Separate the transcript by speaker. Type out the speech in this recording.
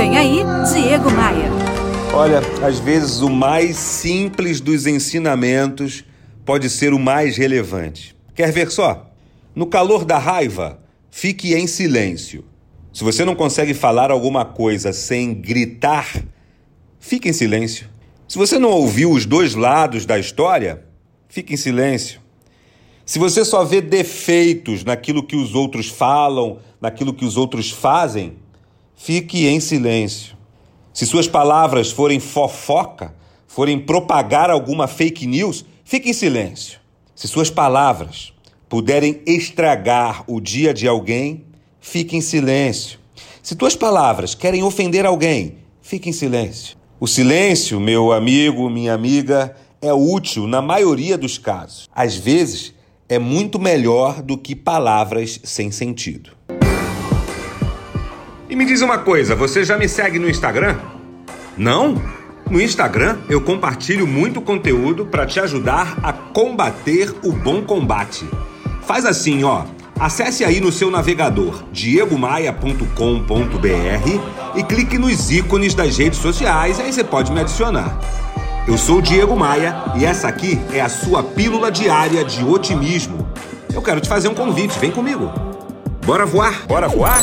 Speaker 1: Vem aí, Diego Maia.
Speaker 2: Olha, às vezes o mais simples dos ensinamentos pode ser o mais relevante. Quer ver só? No calor da raiva, fique em silêncio. Se você não consegue falar alguma coisa sem gritar, fique em silêncio. Se você não ouviu os dois lados da história, fique em silêncio. Se você só vê defeitos naquilo que os outros falam, naquilo que os outros fazem, fique em silêncio. Se suas palavras forem fofoca, forem propagar alguma fake news, fique em silêncio. Se suas palavras puderem estragar o dia de alguém, fique em silêncio. Se tuas palavras querem ofender alguém, fique em silêncio. O silêncio, meu amigo, minha amiga, é útil na maioria dos casos. Às vezes, é muito melhor do que palavras sem sentido. E me diz uma coisa, você já me segue no Instagram? Não? No Instagram eu compartilho muito conteúdo para te ajudar a combater o bom combate. Faz assim, ó. Acesse aí no seu navegador diegomaia.com.br e clique nos ícones das redes sociais, aí você pode me adicionar. Eu sou o Diego Maia e essa aqui é a sua pílula diária de otimismo. Eu quero te fazer um convite, vem comigo. Bora voar? Bora voar?